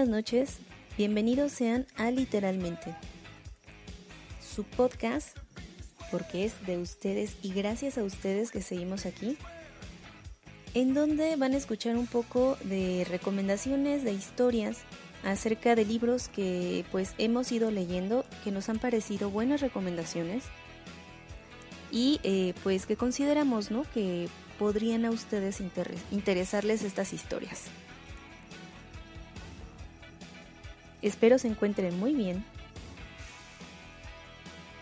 Buenas noches, bienvenidos sean a Literalmente, su podcast, porque es de ustedes y gracias a ustedes que seguimos aquí, en donde van a escuchar un poco de recomendaciones, de historias acerca de libros que pues hemos ido leyendo, que nos han parecido buenas recomendaciones y eh, pues que consideramos ¿no? que podrían a ustedes interesarles estas historias. Espero se encuentren muy bien,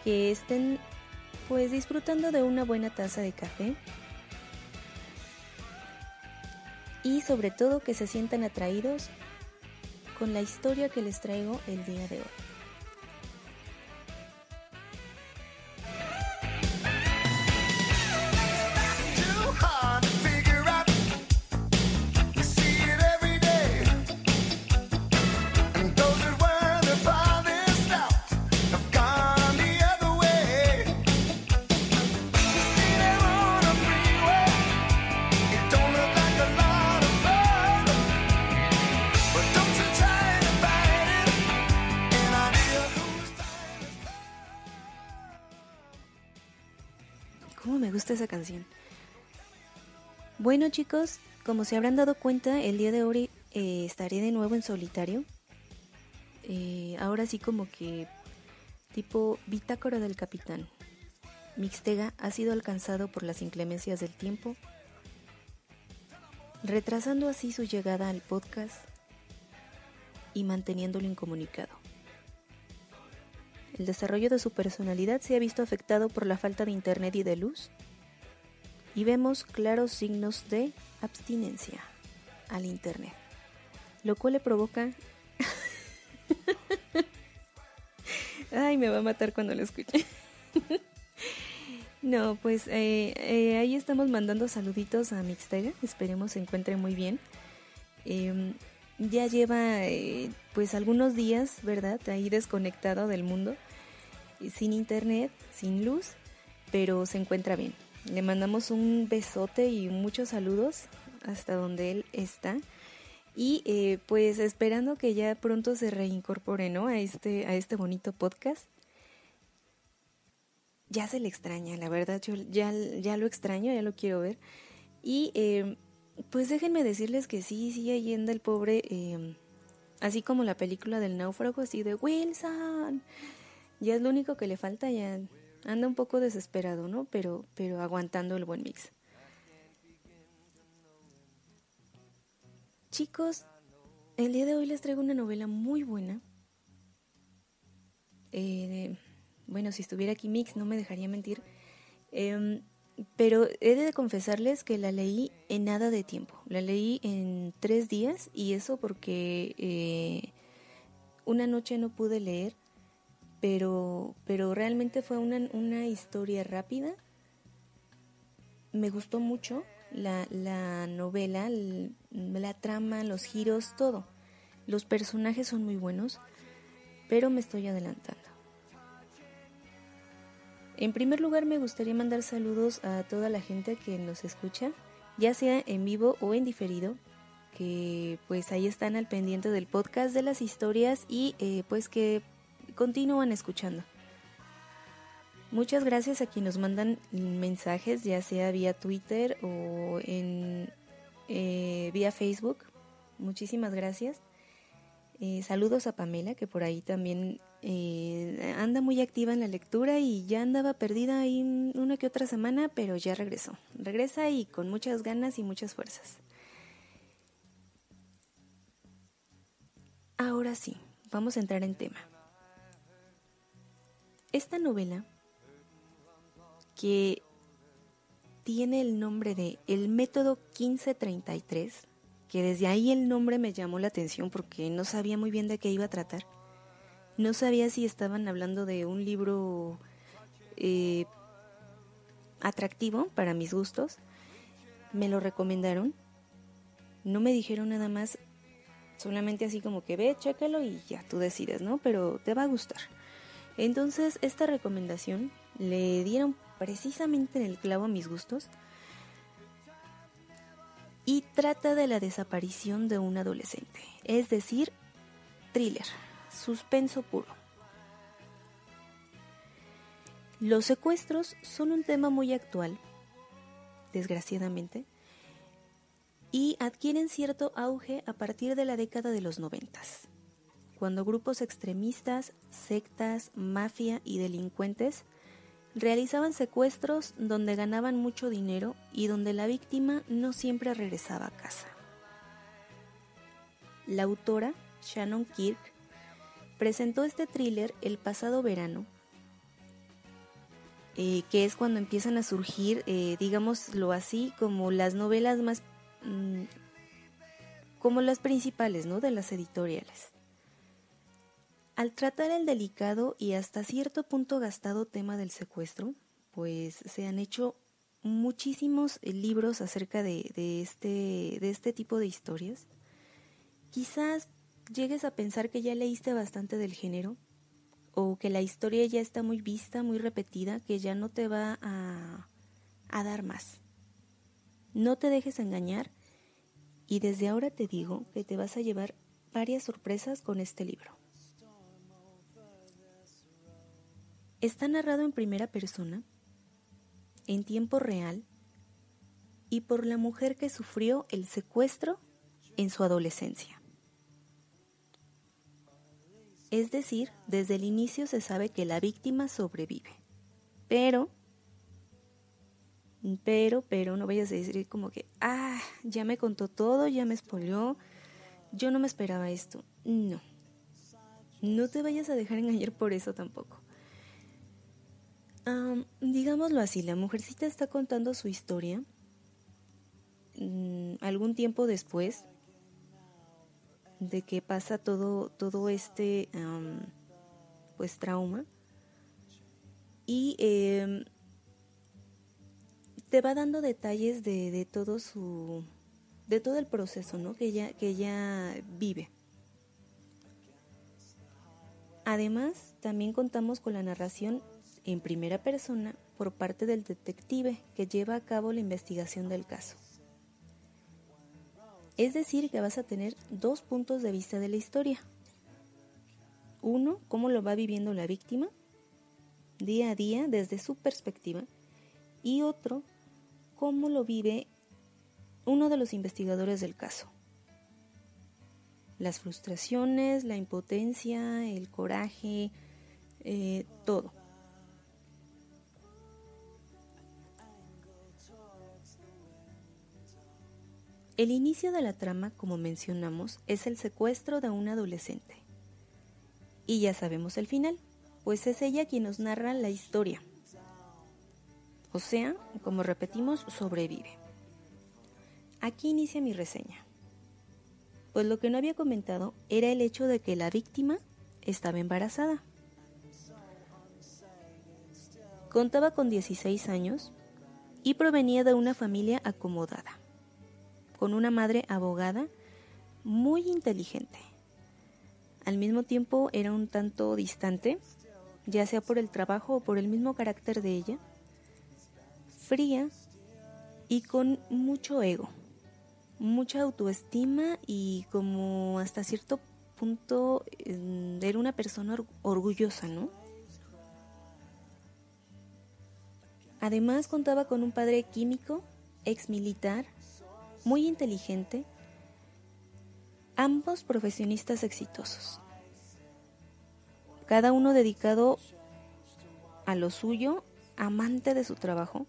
que estén pues disfrutando de una buena taza de café y sobre todo que se sientan atraídos con la historia que les traigo el día de hoy. Esa canción. Bueno chicos, como se habrán dado cuenta, el día de hoy eh, estaré de nuevo en solitario. Eh, ahora sí como que tipo bitácora del capitán. Mixtega ha sido alcanzado por las inclemencias del tiempo, retrasando así su llegada al podcast y manteniéndolo incomunicado. El desarrollo de su personalidad se ha visto afectado por la falta de internet y de luz. Y vemos claros signos de abstinencia al internet, lo cual le provoca... Ay, me va a matar cuando lo escuche. no, pues eh, eh, ahí estamos mandando saluditos a Mixtega. Esperemos se encuentre muy bien. Em, ya lleva eh, pues algunos días, ¿verdad? Ahí desconectado del mundo sin internet, sin luz, pero se encuentra bien. Le mandamos un besote y muchos saludos hasta donde él está. Y eh, pues esperando que ya pronto se reincorpore ¿no? a, este, a este bonito podcast. Ya se le extraña, la verdad, yo ya, ya lo extraño, ya lo quiero ver. Y eh, pues déjenme decirles que sí, sí, anda el pobre, eh, así como la película del náufrago, así de Wilson, ya es lo único que le falta, ya anda un poco desesperado, ¿no? Pero, pero aguantando el buen mix. Chicos, el día de hoy les traigo una novela muy buena. Eh, bueno, si estuviera aquí Mix no me dejaría mentir. Em, pero he de confesarles que la leí en nada de tiempo. La leí en tres días y eso porque eh, una noche no pude leer pero, pero realmente fue una, una historia rápida. Me gustó mucho la, la novela, la trama, los giros, todo. Los personajes son muy buenos, pero me estoy adelantando. En primer lugar me gustaría mandar saludos a toda la gente que nos escucha, ya sea en vivo o en diferido, que pues ahí están al pendiente del podcast de las historias y eh, pues que continúan escuchando. Muchas gracias a quienes nos mandan mensajes, ya sea vía Twitter o en, eh, vía Facebook. Muchísimas gracias. Eh, saludos a Pamela, que por ahí también eh, anda muy activa en la lectura y ya andaba perdida ahí una que otra semana, pero ya regresó. Regresa y con muchas ganas y muchas fuerzas. Ahora sí, vamos a entrar en tema. Esta novela, que tiene el nombre de El Método 1533, que desde ahí el nombre me llamó la atención porque no sabía muy bien de qué iba a tratar. No sabía si estaban hablando de un libro eh, atractivo para mis gustos. Me lo recomendaron. No me dijeron nada más, solamente así como que ve, chécalo y ya tú decides, ¿no? Pero te va a gustar. Entonces, esta recomendación le dieron precisamente en el clavo a mis gustos. y trata de la desaparición de un adolescente, es decir, thriller, suspenso puro. Los secuestros son un tema muy actual, desgraciadamente, y adquieren cierto auge a partir de la década de los noventas, cuando grupos extremistas, sectas, mafia y delincuentes realizaban secuestros donde ganaban mucho dinero y donde la víctima no siempre regresaba a casa. La autora, Shannon Kirk, presentó este thriller el pasado verano eh, que es cuando empiezan a surgir, eh, digámoslo así, como las novelas más, mm, como las principales, ¿no? De las editoriales. Al tratar el delicado y hasta cierto punto gastado tema del secuestro, pues se han hecho muchísimos eh, libros acerca este, de este tipo de historias. Quizás llegues a pensar que ya leíste bastante del género, o que la historia ya está muy vista, muy repetida, que ya no te va a dar más. No te dejes engañar y desde ahora te digo que te vas a llevar varias sorpresas con este libro. Está narrado en primera persona, en tiempo real, y por la mujer que sufrió el secuestro en su adolescencia. Es decir, desde el inicio se sabe que la víctima sobrevive. Pero, pero, pero, no vayas a decir como que, ah, ya me contó todo, ya me espolió, yo no me esperaba esto. No, no te vayas a dejar engañar por eso tampoco. Digámoslo así, la mujercita está contando su historia mm, algún tiempo después de que pasa todo, todo este pues trauma y em, te va dando detalles de, de, todo su de todo el proceso ¿no? que ella que ella vive además también contamos con la narración en primera persona por parte del detective que lleva a cabo la investigación del caso es decir, que vas a tener dos puntos de vista de la historia. Uno, cómo lo va viviendo la víctima día a día desde su perspectiva. Y otro, cómo lo vive uno de los investigadores del caso. Las frustraciones, la impotencia, el coraje, eh, todo. El inicio de la trama, como mencionamos, es el secuestro de un adolescente. Y ya sabemos el final, pues es ella quien nos narra la historia. O sea, como repetimos, sobrevive. Aquí inicia mi reseña. Pues lo que no había comentado era el hecho de que la víctima estaba embarazada. Contaba con 16 años y provenía de una familia acomodada con una madre abogada muy inteligente. Al mismo tiempo era un tanto distante, ya sea por el trabajo o por el mismo carácter de ella, fría y con mucho ego, mucha autoestima y como hasta cierto punto mm, era una persona orgullosa, ¿no? Además contaba con un padre químico, ex militar, muy inteligente, ambos profesionistas exitosos, cada uno dedicado a lo suyo, amante de su trabajo,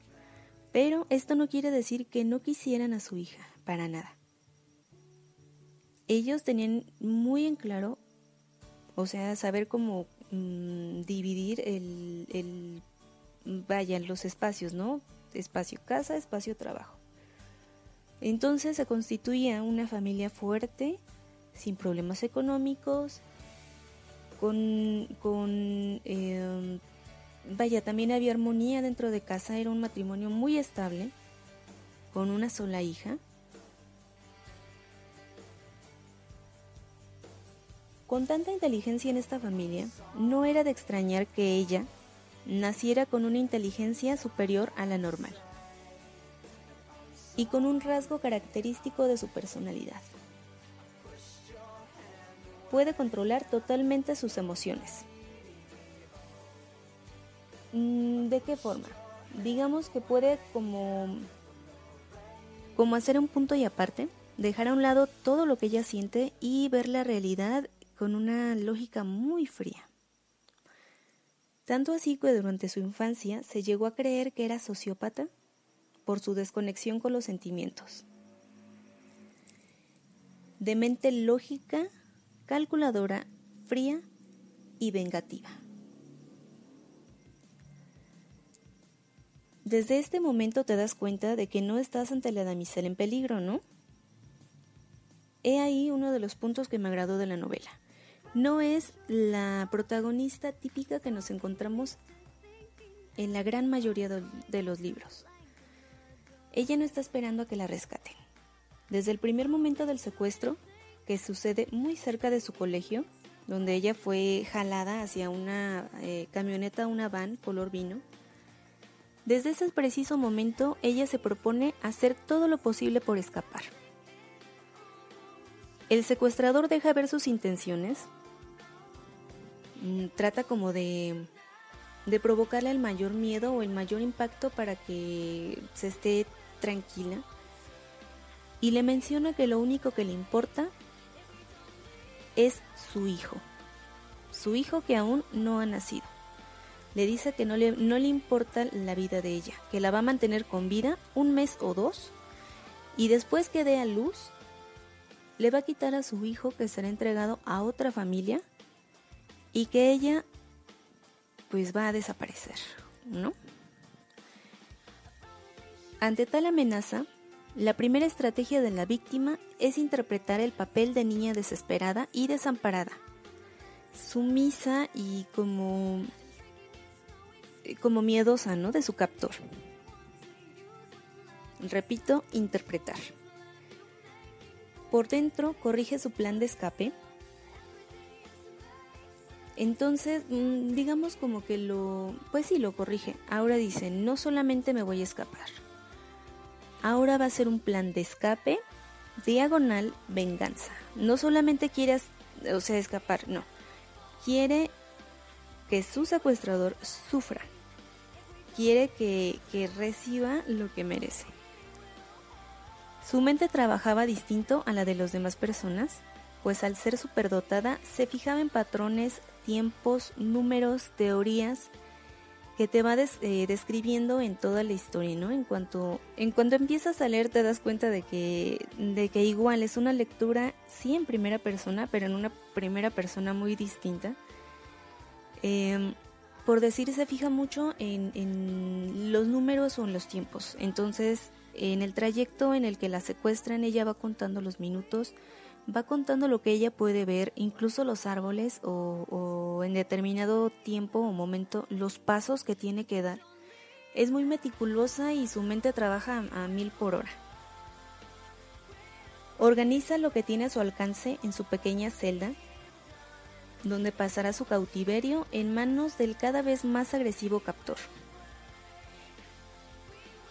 pero esto no quiere decir que no quisieran a su hija, para nada. Ellos tenían muy en claro, o sea, saber cómo mm, dividir el, el, vaya, los espacios, ¿no? Espacio casa, espacio trabajo. Entonces se constituía una familia fuerte, sin problemas económicos, con, em, vaya, también había armonía dentro de casa, era un matrimonio muy estable, con una sola hija. Con tanta inteligencia en esta familia, no era de extrañar que ella naciera con una inteligencia superior a la normal y con un rasgo característico de su personalidad. Puede controlar totalmente sus emociones. Mm, ¿De qué forma? Digamos que puede como, como hacer un punto y aparte, dejar a un lado todo lo que ella siente y ver la realidad con una lógica muy fría. Tanto así que durante su infancia se llegó a creer que era sociópata por su desconexión con los sentimientos. De mente lógica, calculadora, fría y vengativa. Desde este momento te das cuenta de que no estás ante la damisela en peligro, ¿no? He ahí uno de los puntos que me agradó de la novela. No es la protagonista típica que nos encontramos en la gran mayoría de los libros. Ella no está esperando a que la rescaten. Desde el primer momento del secuestro, que sucede muy cerca de su colegio, donde ella fue jalada hacia una eh, camioneta, una van color vino, desde ese preciso momento, ella se propone hacer todo lo posible por escapar. El secuestrador deja ver sus intenciones, mm, trata como de, de provocarle el mayor miedo o el mayor impacto para que se esté tranquila. Y le menciona que lo único que le importa es su hijo, su hijo que aún no ha nacido. Le dice que no le, no le importa la vida de ella, que la va a mantener con vida un mes o dos y después que dé a luz, le va a quitar a su hijo que será entregado a otra familia y que ella pues va a desaparecer, ¿no? Ante tal amenaza, la primera estrategia de la víctima es interpretar el papel de niña desesperada y desamparada, sumisa y como como miedosa, ¿no? De su captor. Repito, interpretar. Por dentro corrige su plan de escape. Entonces, mm, digamos como que lo, pues sí, lo corrige. Ahora dice, no solamente me voy a escapar. Ahora va a ser un plan de escape, diagonal, venganza. No solamente quiere, o sea, escapar, no. Quiere que su secuestrador sufra quiere que, reciba lo que merece. Su mente trabajaba distinto a la de las demás personas, pues al ser superdotada se fijaba en patrones, tiempos, números, teorías que te va eh, describiendo en toda la historia, ¿no? En cuanto, en cuanto empiezas a leer te das cuenta de que, de que igual es una lectura, sí en primera persona, pero en una primera persona muy distinta. Em, por decir, se fija mucho en, los números o en los tiempos. Entonces, en el trayecto en el que la secuestran, ella va contando los minutos, va contando lo que ella puede ver, incluso los árboles o, en determinado tiempo o momento los pasos que tiene que dar. Es muy meticulosa y su mente trabaja a mil por hora. Organiza lo que tiene a su alcance en su pequeña celda donde pasará su cautiverio en manos del cada vez más agresivo captor.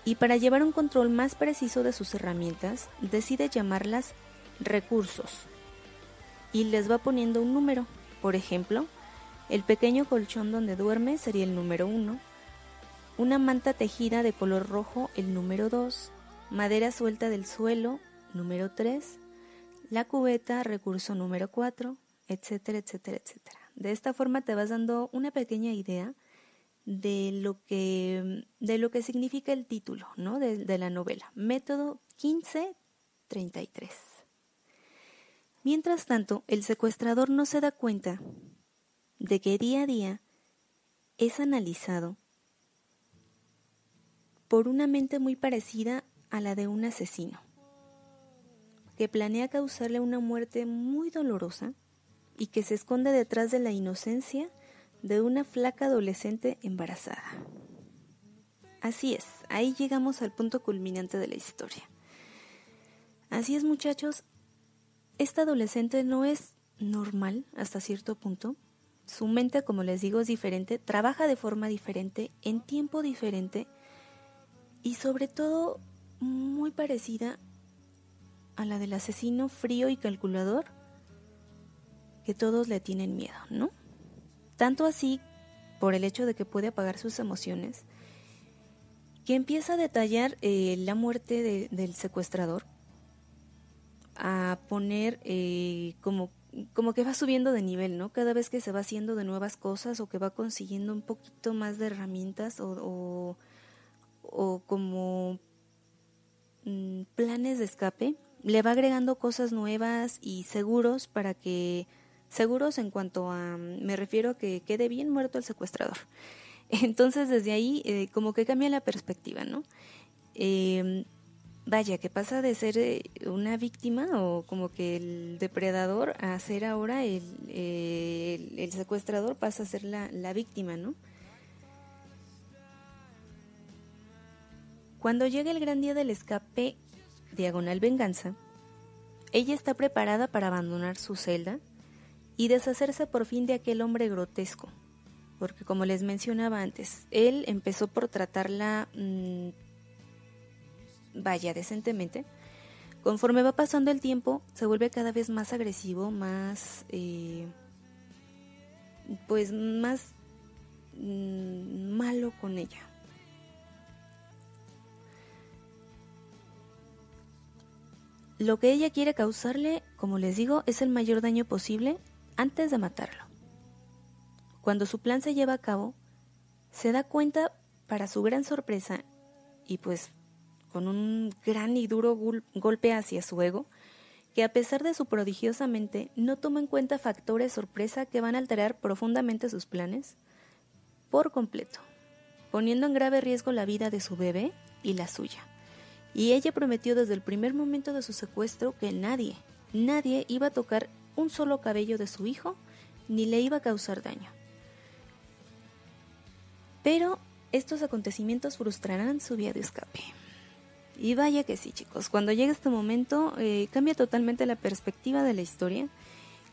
Y para llevar un control más preciso de sus herramientas, decide llamarlas recursos. Y les va poniendo un número. Por ejemplo, el pequeño colchón donde duerme sería el número 1, una manta tejida de color rojo el número 2, madera suelta del suelo número 3, la cubeta recurso número 4, etcétera, etcétera, etcétera. De esta forma te vas dando una pequeña idea de lo que, de lo que significa el título ¿no? de, de la novela, Método 1533. Mientras tanto, el secuestrador no se da cuenta de que día a día es analizado por una mente muy parecida a la de un asesino, que planea causarle una muerte muy dolorosa y que se esconde detrás de la inocencia de una flaca adolescente embarazada. Así es, ahí llegamos al punto culminante de la historia. Así es muchachos, esta adolescente no es normal hasta cierto punto. Su mente, como les digo, es diferente, trabaja de forma diferente, en tiempo diferente y sobre todo muy parecida a la del asesino frío y calculador que todos le tienen miedo, ¿no? Tanto así por el hecho de que puede apagar sus emociones, que empieza a detallar eh, la muerte del secuestrador, a poner eh, como, como que va subiendo de nivel, ¿no? Cada vez que se va haciendo de nuevas cosas o que va consiguiendo un poquito más de herramientas o, o, como mm, planes de escape, le va agregando cosas nuevas y seguros para que seguros en cuanto a, me refiero a que quede bien muerto el secuestrador. Entonces desde ahí eh, como que cambia la perspectiva, ¿no? Em, vaya, que pasa de ser eh, una víctima o como que el depredador a ser ahora el, secuestrador pasa a ser la, la víctima, ¿no? Cuando llega el gran día del escape, diagonal venganza, ella está preparada para abandonar su celda y deshacerse por fin de aquel hombre grotesco. Porque como les mencionaba antes, él empezó por tratarla, mm, vaya, decentemente. Conforme va pasando el tiempo, se vuelve cada vez más agresivo, más, eh, pues más mm, malo con ella. Lo que ella quiere causarle, como les digo, es el mayor daño posible antes de matarlo. Cuando su plan se lleva a cabo, se da cuenta, para su gran sorpresa, y pues con un gran y duro golpe hacia su ego, que a pesar de su prodigiosa mente no toma en cuenta factores sorpresa que van a alterar profundamente sus planes por completo, poniendo en grave riesgo la vida de su bebé y la suya. Y ella prometió desde el primer momento de su secuestro que nadie, nadie iba a tocar un solo cabello de su hijo ni le iba a causar daño. Pero estos acontecimientos frustrarán su vía de escape. Y vaya que sí, chicos, cuando llega este momento eh, cambia totalmente la perspectiva de la historia.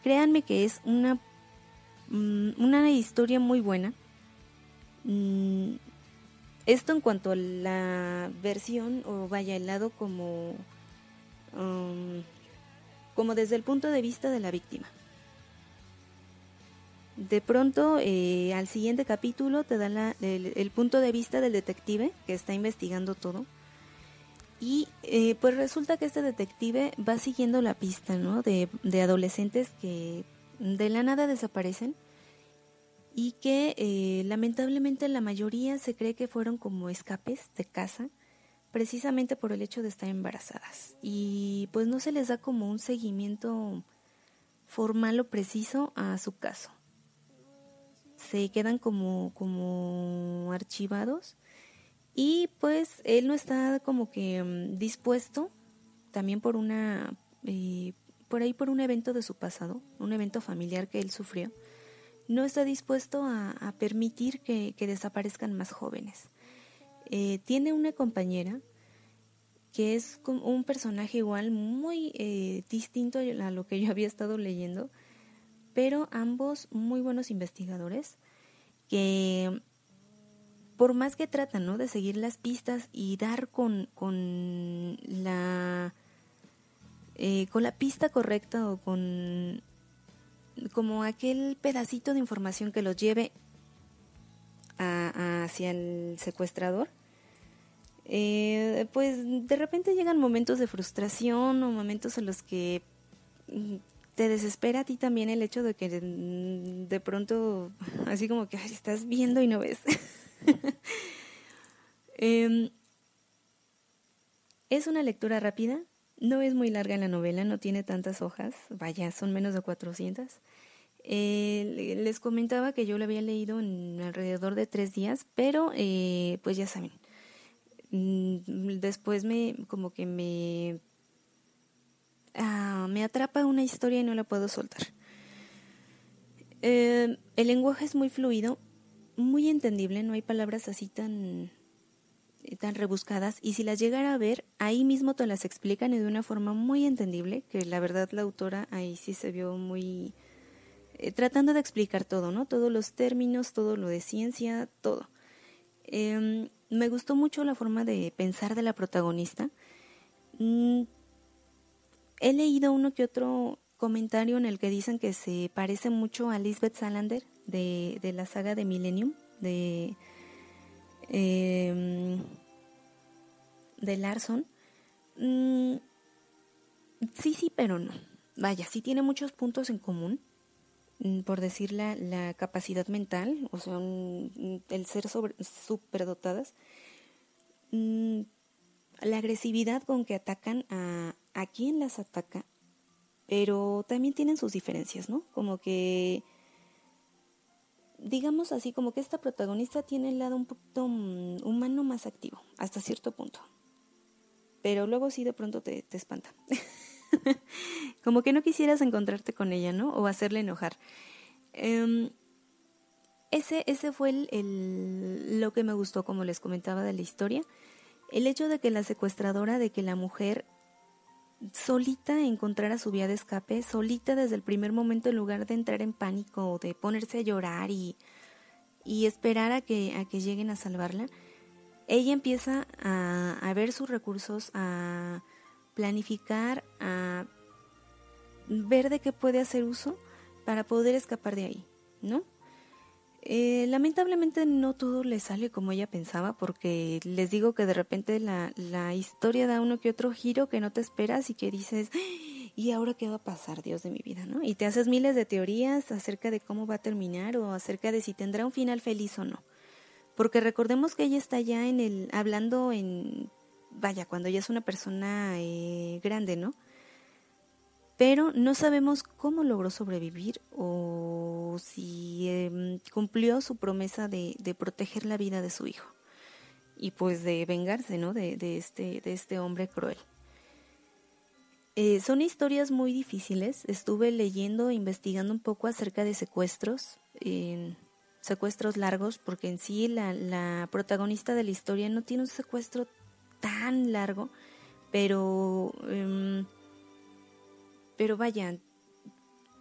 Créanme que es una, mm, una historia muy buena. Mm, esto en cuanto a la versión, o vaya, el lado como um, como desde el punto de vista de la víctima. De pronto, eh, al siguiente capítulo te dan el, punto de vista del detective que está investigando todo. Y eh, pues resulta que este detective va siguiendo la pista ¿no? de, adolescentes que de la nada desaparecen y que eh, lamentablemente la mayoría se cree que fueron como escapes de casa precisamente por el hecho de estar embarazadas. Y pues no se les da como un seguimiento formal o preciso a su caso. Se quedan como archivados y pues él no está como que mm, dispuesto también por una eh, por ahí por un evento de su pasado, un evento familiar que él sufrió, no está dispuesto a, permitir que desaparezcan más jóvenes. Eh, tiene una compañera que es un personaje igual muy eh, distinto a lo que yo había estado leyendo, pero ambos muy buenos investigadores que por más que tratan ¿no? de seguir las pistas y dar con, con la eh, con la pista correcta o con como aquel pedacito de información que los lleve hacia el secuestrador, eh, pues de repente llegan momentos de frustración o momentos en los que mm, te desespera a ti también el hecho de que mm, de pronto, así como que estás viendo y no ves. Em, es una lectura rápida, no es muy larga la novela, no tiene tantas hojas, vaya, son menos de 400. Eh, les comentaba que yo la había leído en alrededor de tres días, pero eh, pues ya saben, mm, después me como que me ah, me atrapa una historia y no la puedo soltar. Eh, el lenguaje es muy fluido, muy entendible, no hay palabras así tan tan rebuscadas y si las llegara a ver, ahí mismo te las explican y de una forma muy entendible, que la verdad la autora ahí sí se vio muy eh, tratando de explicar todo, ¿no? Todos los términos, todo lo de ciencia, todo. Em, me gustó mucho la forma de pensar de la protagonista. Mm, he leído uno que otro comentario en el que dicen que se parece mucho a Lisbeth Salander de, de la saga de Millennium, de, eh, de Larson. Mm, sí, sí, pero no. Vaya, sí tiene muchos puntos en común, mm, por decir la, la capacidad mental, o sea, el ser superdotadas, mm, la agresividad con que atacan a, a quien las ataca, pero también tienen sus diferencias, ¿no? Como que, digamos así, como que esta protagonista tiene el lado un poquito humano más activo, hasta cierto punto pero luego sí de pronto te, te espanta. Como que no quisieras encontrarte con ella, ¿no? O hacerle enojar. Em, ese, ese fue el, lo que me gustó, como les comentaba de la historia. El hecho de que la secuestradora, de que la mujer solita encontrara su vía de escape, solita desde el primer momento, en lugar de entrar en pánico o de ponerse a llorar y, y esperar a que, a que lleguen a salvarla, ella empieza a, ver sus recursos, a planificar, a ver de qué puede hacer uso para poder escapar de ahí, ¿no? Eh, lamentablemente no todo le sale como ella pensaba, porque les digo que de repente la, la, historia da uno que otro giro que no te esperas y que dices, ¿y ahora qué va a pasar, Dios de mi vida? ¿no? Y te haces miles de teorías acerca de cómo va a terminar o acerca de si tendrá un final feliz o no. Porque recordemos que ella está ya en el, hablando en, vaya, cuando ya es una persona eh, grande, ¿no? Pero no sabemos cómo logró sobrevivir o si em, cumplió su promesa de, proteger la vida de su hijo y pues de vengarse, ¿no? De, este, de este hombre cruel. Eh, son historias muy difíciles. Estuve leyendo, investigando un poco acerca de secuestros secuestros largos, porque en sí la, la protagonista de la historia no tiene un secuestro tan largo, pero, em, pero vaya,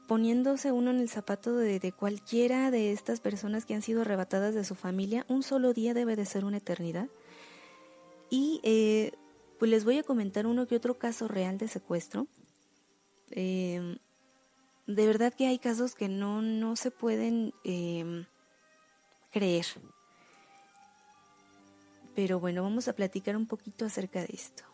poniéndose uno en el zapato de, cualquiera de estas personas que han sido arrebatadas de su familia, un solo día debe de ser una eternidad. Y eh, pues les voy a comentar uno que otro caso real de secuestro. Em, de verdad que hay casos que no, no se pueden eh, creer. Pero bueno, vamos a platicar un poquito acerca de esto.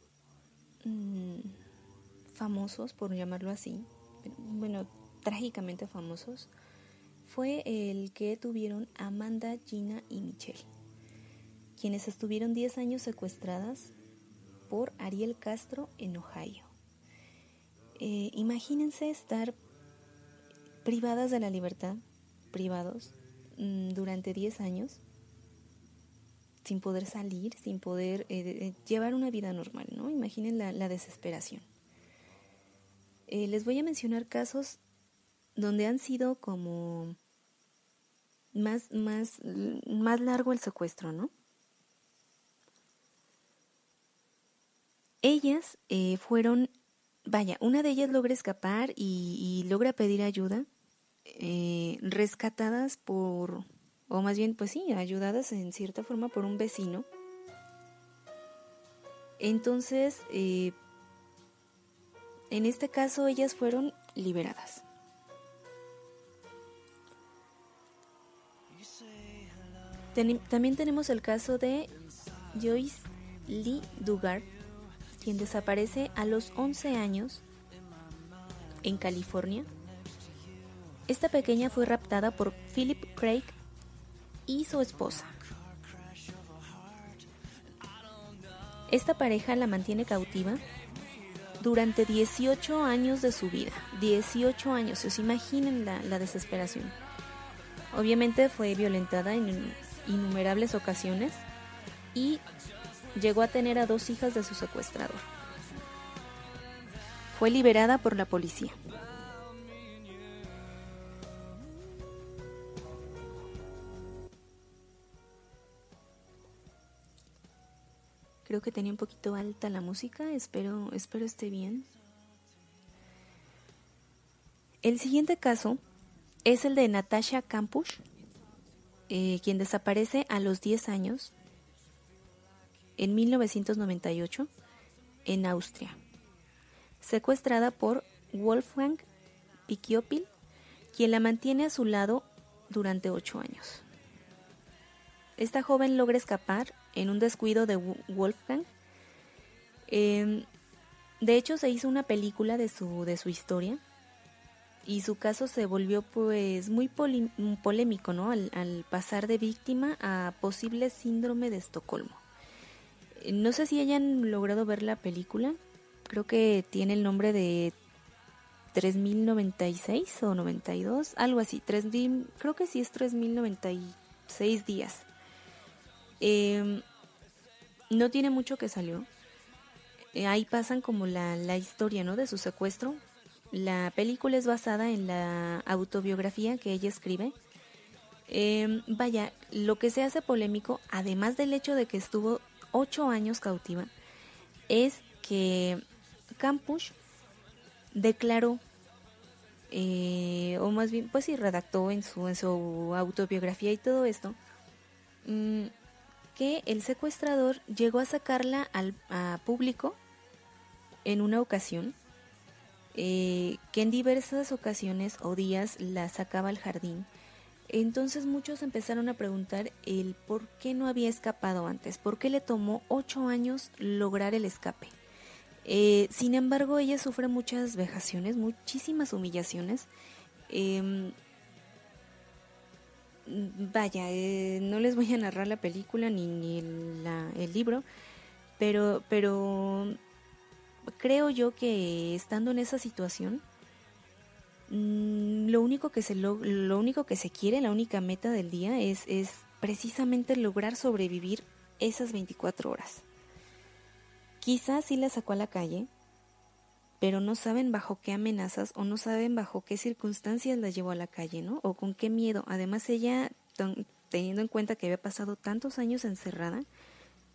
por llamarlo así, bueno, trágicamente famosos, fue el que tuvieron Amanda, Gina y Michelle, quienes estuvieron 10 años secuestradas por Ariel Castro en Ohio. Eh, imagínense estar privadas de la libertad privados mm, durante 10 años sin poder salir, sin poder eh, eh, llevar una vida normal, ¿no? Imaginen la, desesperación. Eh, les voy a mencionar casos donde han sido como más, más, más largo el secuestro, ¿no? Ellas fueron, vaya, una de ellas logra escapar y logra pedir ayuda eh, rescatadas por, o más bien, pues sí, ayudadas en cierta forma por un vecino. Entonces, eh, en este caso ellas fueron liberadas. también tenemos el caso de Joyce Lee Dugard, quien desaparece a los 11 años en California. Esta pequeña fue raptada por Philip Craig y su esposa. Esta pareja la mantiene cautiva durante 18 años de su vida. 18 años, ¿os imaginen la desesperación? Obviamente fue violentada en innumerables ocasiones y llegó a tener a dos hijas de su secuestrador. Fue liberada por la policía. Creo que tenía un poquito alta la música, espero, espero esté bien. El siguiente caso es el de Natasha Kampusch, eh, quien desaparece a los 10 años en 1998 en Austria, secuestrada por Wolfgang Pikiopil, quien la mantiene a su lado durante 8 años. Esta joven logra escapar en un descuido de Wolfgang. Em, de hecho, se hizo una película de su, de su historia y su caso se volvió pues muy polémico, ¿no? Al, pasar de víctima a posible síndrome de Estocolmo. No sé si hayan logrado ver la película, creo que tiene el nombre de 3096 o 92, algo así, 3000, creo que sí es 3096 días. Eh, no tiene mucho que salió. Eh, ahí pasan como la, la historia ¿no? de su secuestro. La película es basada en la autobiografía que ella escribe. Eh, vaya, lo que se hace polémico, además del hecho de que estuvo ocho años cautiva, es que Campus declaró, eh, o más bien, pues sí, redactó en su, en su autobiografía y todo esto, mm, el secuestrador llegó a sacarla al público en una ocasión, eh, que en diversas ocasiones o días la sacaba al jardín. Entonces muchos empezaron a preguntar el por qué no había escapado antes, por qué le tomó ocho años lograr el escape. Eh, sin embargo, ella sufre muchas vejaciones, muchísimas humillaciones. Eh, vaya, eh, no les voy a narrar la película ni, ni el, libro, pero, pero creo yo que estando en esa situación, mm, lo único que se lo, lo, único que se quiere, la única meta del día es, es precisamente lograr sobrevivir esas 24 horas. Quizás sí la sacó a la calle, pero no saben bajo qué amenazas o no saben bajo qué circunstancias la llevó a la calle, ¿no? O con qué miedo. Además ella, teniendo en cuenta que había pasado tantos años encerrada,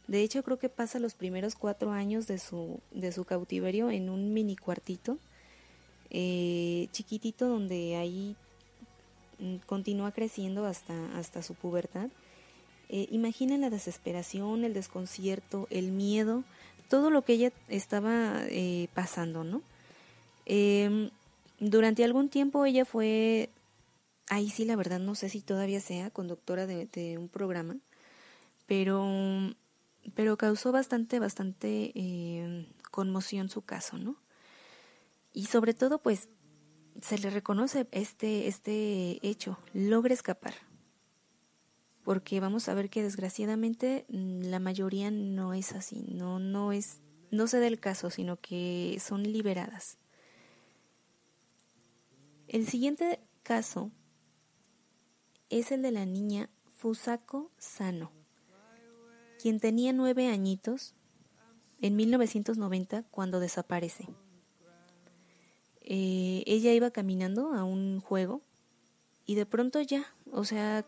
de hecho creo que pasa los primeros cuatro años de su, de su cautiverio en un mini cuartito eh, chiquitito donde ahí mm, continúa creciendo hasta, hasta su pubertad. Eh, imagina la desesperación, el desconcierto, el miedo todo lo que ella estaba eh, pasando, ¿no? Em, durante algún tiempo ella fue, ahí sí la verdad no sé si todavía sea conductora de, un programa, pero, pero causó bastante, bastante em, conmoción su caso, ¿no? Y sobre todo, pues, se le reconoce este, este hecho, logra escapar, porque vamos a ver que desgraciadamente mm, la mayoría no es así, no, no es, no se da el caso, sino que son liberadas. El siguiente caso es el de la niña Fusako Sano, quien tenía nueve añitos en 1990 cuando desaparece. Eh, ella iba caminando a un juego y de pronto ya, o sea,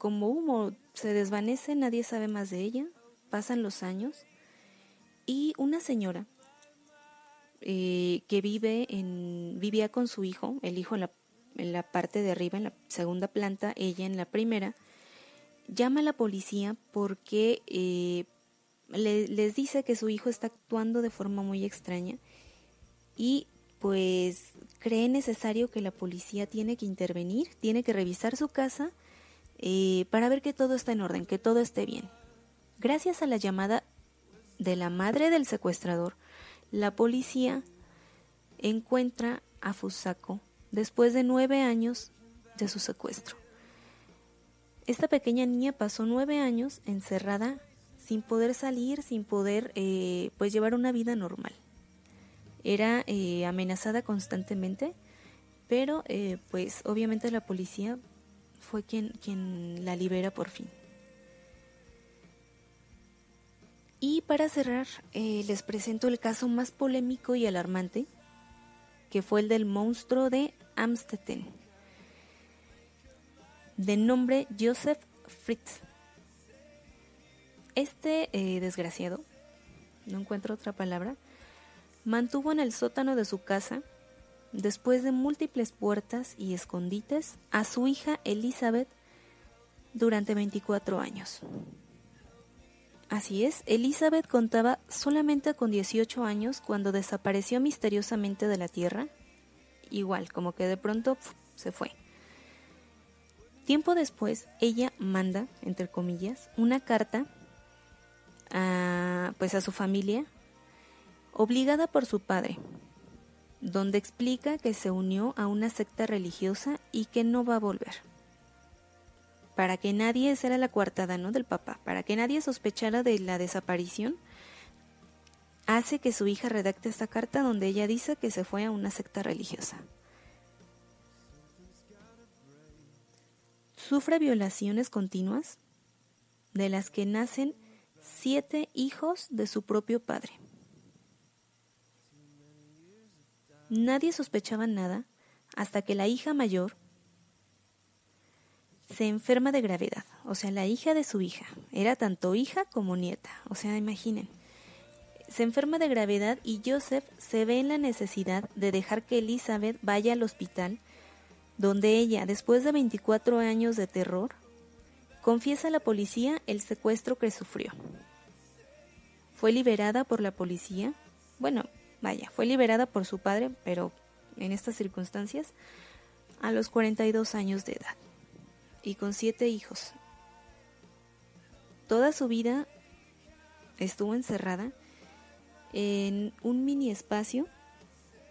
como humo, se desvanece, nadie sabe más de ella, pasan los años. Y una señora eh, que vive en, vivía con su hijo, el hijo en la, parte de arriba, en la segunda planta, ella en la primera, llama a la policía porque eh, les dice que su hijo está actuando de forma muy extraña y pues cree necesario que la policía tiene que intervenir, tiene que revisar su casa eh, para ver que todo está en orden, que todo esté bien. Gracias a la llamada de la madre del secuestrador, la policía encuentra a Fusako después de nueve años de su secuestro. Esta pequeña niña pasó nueve años encerrada sin poder salir, sin poder eh, pues llevar una vida normal. Era eh, amenazada constantemente, pero eh, pues obviamente la policía fue quien, quien la libera por fin. Y para cerrar, les presento el caso más polémico y alarmante, que fue el del monstruo de Amstetten, de nombre Joseph Fritz. Este eh, desgraciado, no encuentro otra palabra, mantuvo en el sótano de su casa, después de múltiples puertas y escondites, a su hija Elizabeth durante 24 años. Así es, Elizabeth contaba solamente con 18 años cuando desapareció misteriosamente de la Tierra. Igual, como que de pronto se fue. Tiempo después, ella manda, entre comillas, una carta a, pues a su familia, obligada por su padre, donde explica que se unió a una secta religiosa y que no va a volver para que nadie, esa era la coartada, ¿no? Del papá, para que nadie sospechara de la desaparición, hace que su hija redacte esta carta donde ella dice que se fue a una secta religiosa. Sufre violaciones continuas, de las que nacen siete hijos de su propio padre. Nadie sospechaba nada hasta que la hija mayor, se enferma de gravedad, o sea, la hija de su hija, era tanto hija como nieta, o sea, imaginen. Se enferma de gravedad y Joseph se ve en la necesidad de dejar que Elizabeth vaya al hospital, donde ella, después de 24 años de terror, confiesa a la policía el secuestro que sufrió. Fue liberada por la policía, bueno, vaya, fue liberada por su padre, pero en estas circunstancias, a los 42 años de edad y con siete hijos. Toda su vida estuvo encerrada en un mini espacio.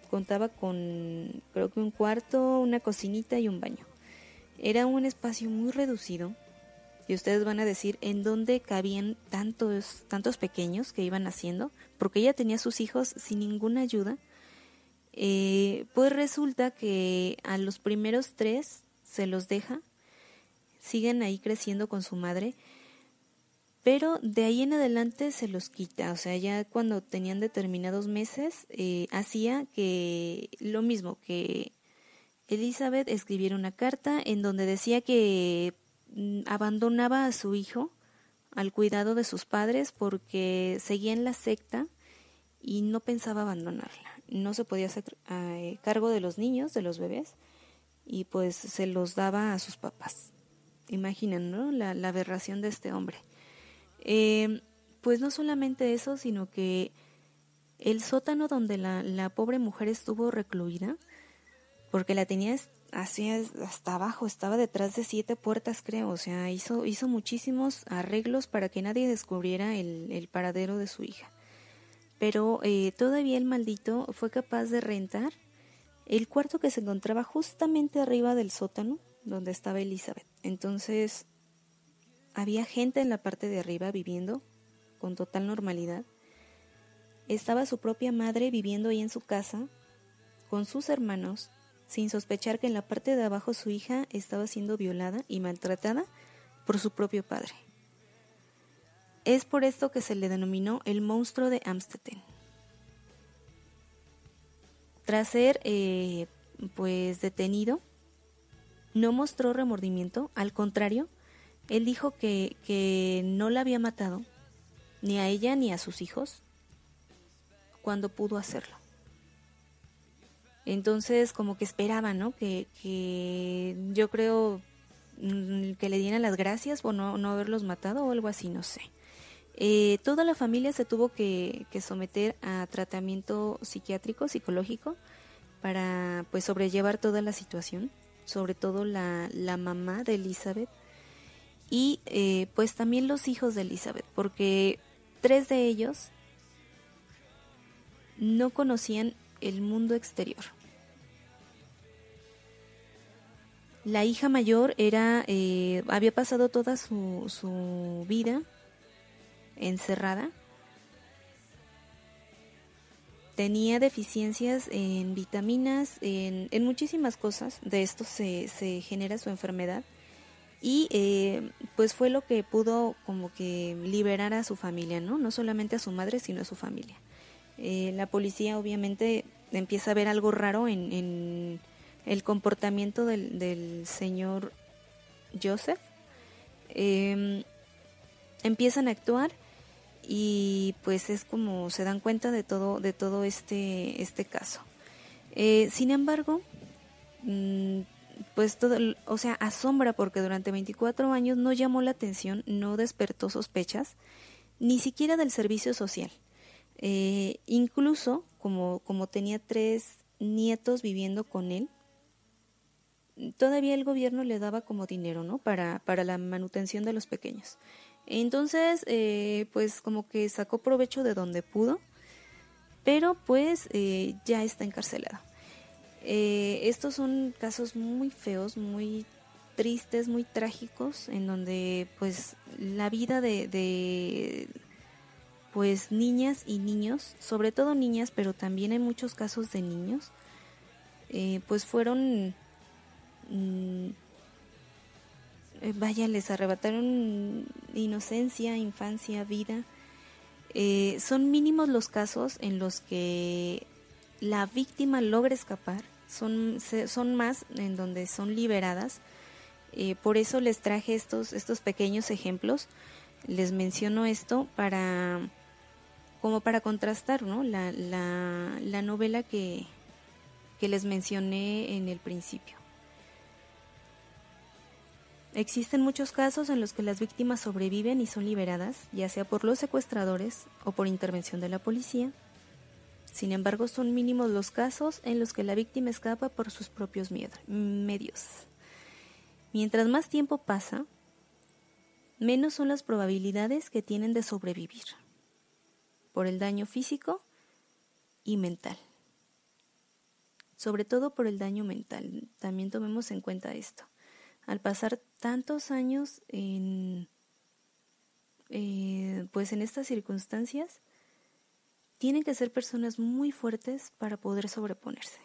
Contaba con creo que un cuarto, una cocinita y un baño. Era un espacio muy reducido. Y ustedes van a decir en dónde cabían tantos, tantos pequeños que iban haciendo, porque ella tenía sus hijos sin ninguna ayuda. Eh, pues resulta que a los primeros tres se los deja siguen ahí creciendo con su madre, pero de ahí en adelante se los quita, o sea, ya cuando tenían determinados meses, eh, hacía que lo mismo, que Elizabeth escribiera una carta en donde decía que abandonaba a su hijo al cuidado de sus padres porque seguía en la secta y no pensaba abandonarla. No se podía hacer eh, cargo de los niños, de los bebés, y pues se los daba a sus papás. Imaginan, ¿no? La, aberración de este hombre. Eh, pues no solamente eso, sino que el sótano donde la, la, pobre mujer estuvo recluida, porque la tenía así hasta abajo, estaba detrás de siete puertas, creo, o sea, hizo, hizo muchísimos arreglos para que nadie descubriera el, el paradero de su hija. Pero eh, todavía el maldito fue capaz de rentar el cuarto que se encontraba justamente arriba del sótano donde estaba Elizabeth. Entonces, había gente en la parte de arriba viviendo con total normalidad. Estaba su propia madre viviendo ahí en su casa con sus hermanos, sin sospechar que en la parte de abajo su hija estaba siendo violada y maltratada por su propio padre. Es por esto que se le denominó el monstruo de Amstetten. Tras ser eh, pues detenido, no mostró remordimiento, al contrario, él dijo que, que no la había matado, ni a ella ni a sus hijos, cuando pudo hacerlo. Entonces, como que esperaba, ¿no? Que, que yo creo mm, que le dieran las gracias por no, no haberlos matado o algo así, no sé. Eh, toda la familia se tuvo que, que, someter a tratamiento psiquiátrico, psicológico, para pues sobrellevar toda la situación sobre todo la, la mamá de Elizabeth, y eh, pues también los hijos de Elizabeth, porque tres de ellos no conocían el mundo exterior. La hija mayor era, eh, había pasado toda su, su vida encerrada. Tenía deficiencias en vitaminas, en, muchísimas cosas. De esto se, se genera su enfermedad. Y eh, pues fue lo que pudo como que liberar a su familia, ¿no? No solamente a su madre, sino a su familia. Eh, la policía obviamente empieza a ver algo raro en, en el comportamiento del, del señor Joseph. Em, empiezan a actuar y pues es como se dan cuenta de todo de todo este este caso eh, sin embargo mm, pues todo o sea asombra porque durante 24 años no llamó la atención no despertó sospechas ni siquiera del servicio social eh, incluso como como tenía tres nietos viviendo con él todavía el gobierno le daba como dinero no para para la manutención de los pequeños entonces, eh, pues como que sacó provecho de donde pudo, pero pues eh, ya está encarcelado. Estos son casos muy feos, muy tristes, muy trágicos, en donde pues la vida de pues niñas y niños, sobre todo niñas, pero también en muchos casos de niños, pues fueron mm, eh, vaya, les arrebataron inocencia, infancia, vida. Eh, son mínimos los casos en los que la víctima logra escapar, son, son más en donde son liberadas. Eh, por eso les traje estos, estos pequeños ejemplos. Les menciono esto para como para contrastar ¿no? la, la, la novela que, que les mencioné en el principio. Existen muchos casos en los que las víctimas sobreviven y son liberadas, ya sea por los secuestradores o por intervención de la policía. Sin embargo, son mínimos los casos en los que la víctima escapa por sus propios medios. Mientras más tiempo pasa, menos son las probabilidades que tienen de sobrevivir, por el daño físico y mental. Sobre todo por el daño mental. También tomemos en cuenta esto al pasar tantos años en, eh, pues en estas circunstancias, tienen que ser personas muy fuertes para poder sobreponerse.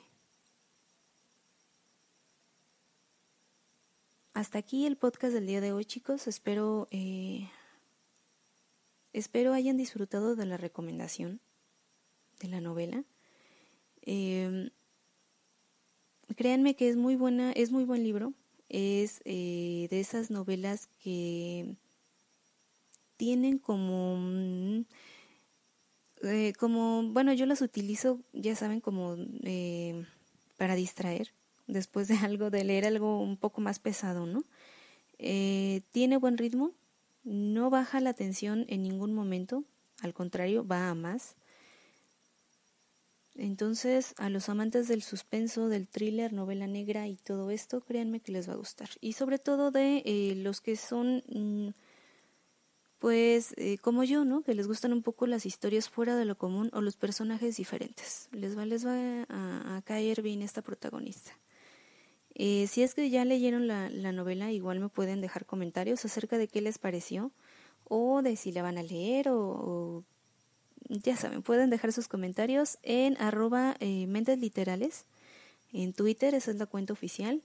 Hasta aquí el podcast del día de hoy, chicos. Espero, eh, espero hayan disfrutado de la recomendación de la novela. Eh, créanme que es muy buena, es muy buen libro. Es eh, de esas novelas que tienen como mm, eh, como bueno yo las utilizo ya saben como eh, para distraer después de algo de leer algo un poco más pesado no tiene buen ritmo no baja la tensión en ningún momento al contrario va a más entonces, a los amantes del suspenso, del thriller, novela negra y todo esto, créanme que les va a gustar. Y sobre todo de eh, los que son, mm, pues, eh, como yo, ¿no? Que les gustan un poco las historias fuera de lo común o los personajes diferentes. Les va, les va a, caer bien esta protagonista. Eh, si es que ya leyeron la, la novela, igual me pueden dejar comentarios acerca de qué les pareció o de si la van a leer o ya saben, pueden dejar sus comentarios en arroba eh, mentes literales, en Twitter, esa es la cuenta oficial,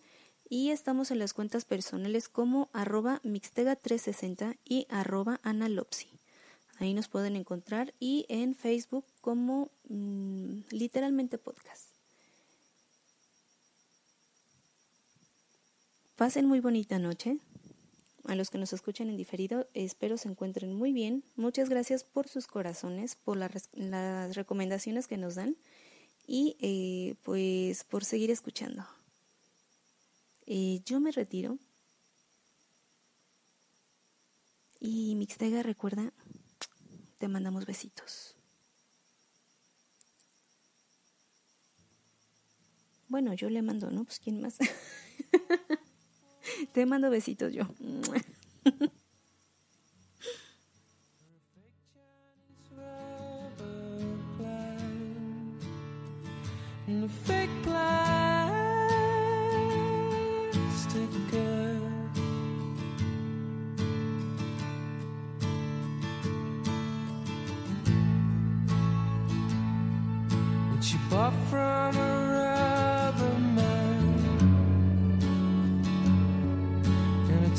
y estamos en las cuentas personales como arroba mixtega360 y arroba analopsi. Ahí nos pueden encontrar y en Facebook como mm, literalmente podcast. Pasen muy bonita noche a los que nos escuchan en diferido, espero se encuentren muy bien. Muchas gracias por sus corazones, por las recomendaciones que nos dan y eh, pues por seguir escuchando. Eh, yo me retiro. Y Mixtega, recuerda, te mandamos besitos. Bueno, yo le mando, ¿no? Pues quién más. Te mando besitos yo.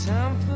time